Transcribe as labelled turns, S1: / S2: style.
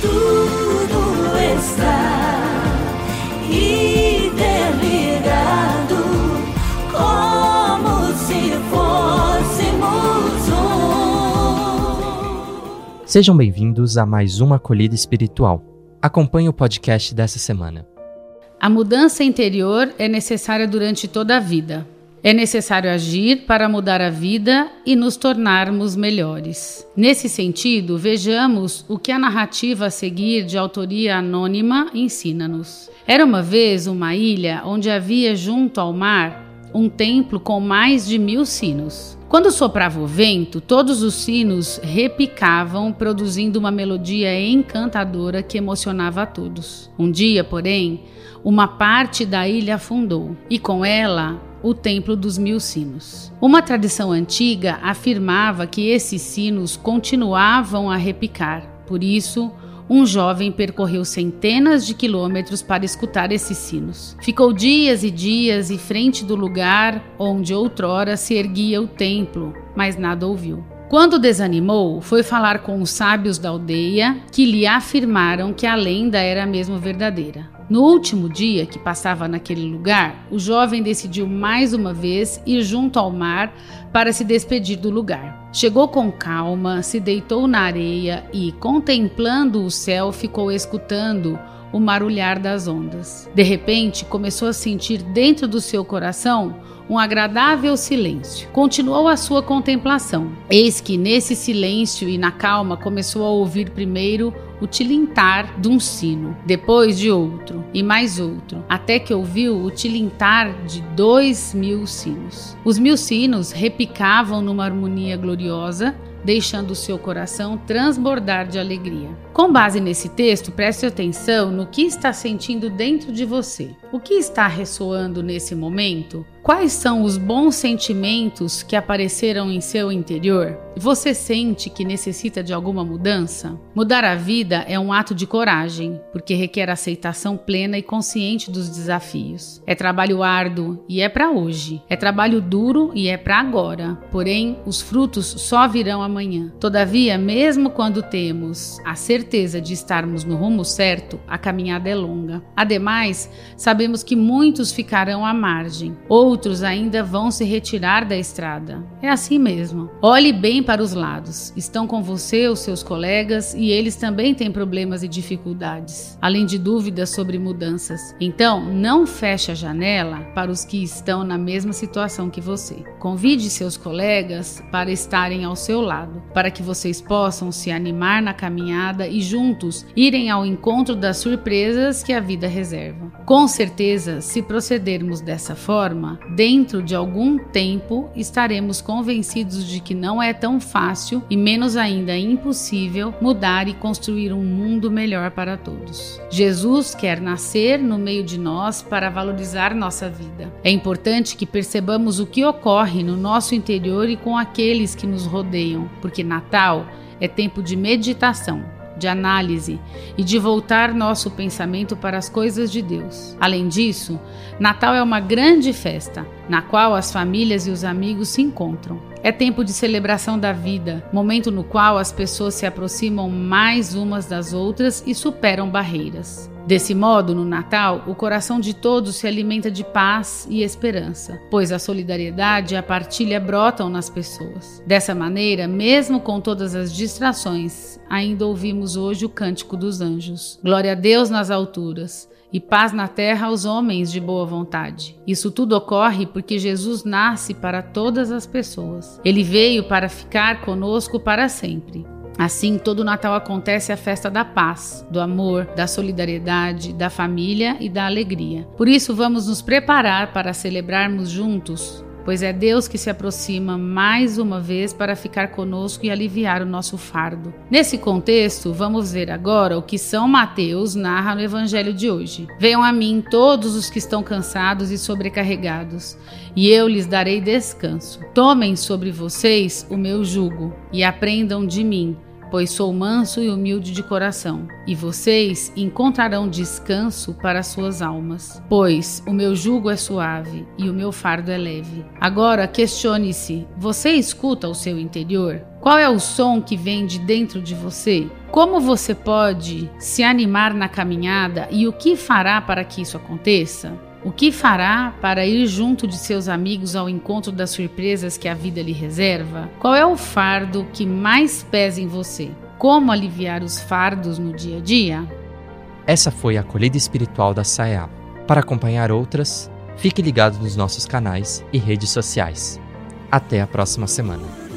S1: tudo está interligado, como se fôssemos um.
S2: Sejam bem-vindos a mais uma acolhida espiritual. Acompanhe o podcast dessa semana.
S3: A mudança interior é necessária durante toda a vida. É necessário agir para mudar a vida e nos tornarmos melhores. Nesse sentido, vejamos o que a narrativa a seguir, de autoria anônima, ensina-nos. Era uma vez uma ilha onde havia junto ao mar um templo com mais de mil sinos. Quando soprava o vento, todos os sinos repicavam, produzindo uma melodia encantadora que emocionava a todos. Um dia, porém, uma parte da ilha afundou e com ela o Templo dos Mil Sinos. Uma tradição antiga afirmava que esses sinos continuavam a repicar. Por isso, um jovem percorreu centenas de quilômetros para escutar esses sinos. Ficou dias e dias em frente do lugar onde outrora se erguia o templo, mas nada ouviu. Quando desanimou, foi falar com os sábios da aldeia, que lhe afirmaram que a lenda era mesmo verdadeira. No último dia que passava naquele lugar, o jovem decidiu mais uma vez ir junto ao mar para se despedir do lugar. Chegou com calma, se deitou na areia e, contemplando o céu, ficou escutando o marulhar das ondas. De repente, começou a sentir dentro do seu coração um agradável silêncio. Continuou a sua contemplação. Eis que nesse silêncio e na calma começou a ouvir primeiro o tilintar de um sino, depois de outro e mais outro, até que ouviu o tilintar de dois mil sinos. Os mil sinos repicavam numa harmonia gloriosa, deixando o seu coração transbordar de alegria. Com base nesse texto, preste atenção no que está sentindo dentro de você. O que está ressoando nesse momento? Quais são os bons sentimentos que apareceram em seu interior? Você sente que necessita de alguma mudança? Mudar a vida é um ato de coragem, porque requer aceitação plena e consciente dos desafios. É trabalho árduo e é para hoje. É trabalho duro e é para agora. Porém, os frutos só virão amanhã. Todavia, mesmo quando temos a certeza de estarmos no rumo certo, a caminhada é longa. Ademais, sabemos que muitos ficarão à margem. Outros ainda vão se retirar da estrada. É assim mesmo. Olhe bem para os lados. Estão com você os seus colegas e eles também têm problemas e dificuldades, além de dúvidas sobre mudanças. Então, não feche a janela para os que estão na mesma situação que você. Convide seus colegas para estarem ao seu lado, para que vocês possam se animar na caminhada e juntos irem ao encontro das surpresas que a vida reserva. Com certeza, se procedermos dessa forma, dentro de algum tempo estaremos convencidos de que não é tão fácil e menos ainda impossível mudar e construir um mundo melhor para todos. Jesus quer nascer no meio de nós para valorizar nossa vida. É importante que percebamos o que ocorre no nosso interior e com aqueles que nos rodeiam, porque Natal é tempo de meditação de análise e de voltar nosso pensamento para as coisas de Deus. Além disso, Natal é uma grande festa, na qual as famílias e os amigos se encontram. É tempo de celebração da vida, momento no qual as pessoas se aproximam mais umas das outras e superam barreiras. Desse modo, no Natal, o coração de todos se alimenta de paz e esperança, pois a solidariedade e a partilha brotam nas pessoas. Dessa maneira, mesmo com todas as distrações, ainda ouvimos hoje o cântico dos anjos. Glória a Deus nas alturas e paz na terra aos homens de boa vontade. Isso tudo ocorre porque Jesus nasce para todas as pessoas. Ele veio para ficar conosco para sempre. Assim, todo Natal acontece a festa da paz, do amor, da solidariedade, da família e da alegria. Por isso, vamos nos preparar para celebrarmos juntos pois é Deus que se aproxima mais uma vez para ficar conosco e aliviar o nosso fardo. Nesse contexto, vamos ver agora o que São Mateus narra no Evangelho de hoje. Venham a mim todos os que estão cansados e sobrecarregados, e eu lhes darei descanso. Tomem sobre vocês o meu jugo e aprendam de mim pois sou manso e humilde de coração, e vocês encontrarão descanso para suas almas, pois o meu jugo é suave e o meu fardo é leve. Agora questione-se: você escuta o seu interior? Qual é o som que vem de dentro de você? Como você pode se animar na caminhada e o que fará para que isso aconteça? O que fará para ir junto de seus amigos ao encontro das surpresas que a vida lhe reserva? Qual é o fardo que mais pesa em você? Como aliviar os fardos no dia a dia?
S2: Essa foi a acolhida espiritual da SAEA. Para acompanhar outras, fique ligado nos nossos canais e redes sociais. Até a próxima semana.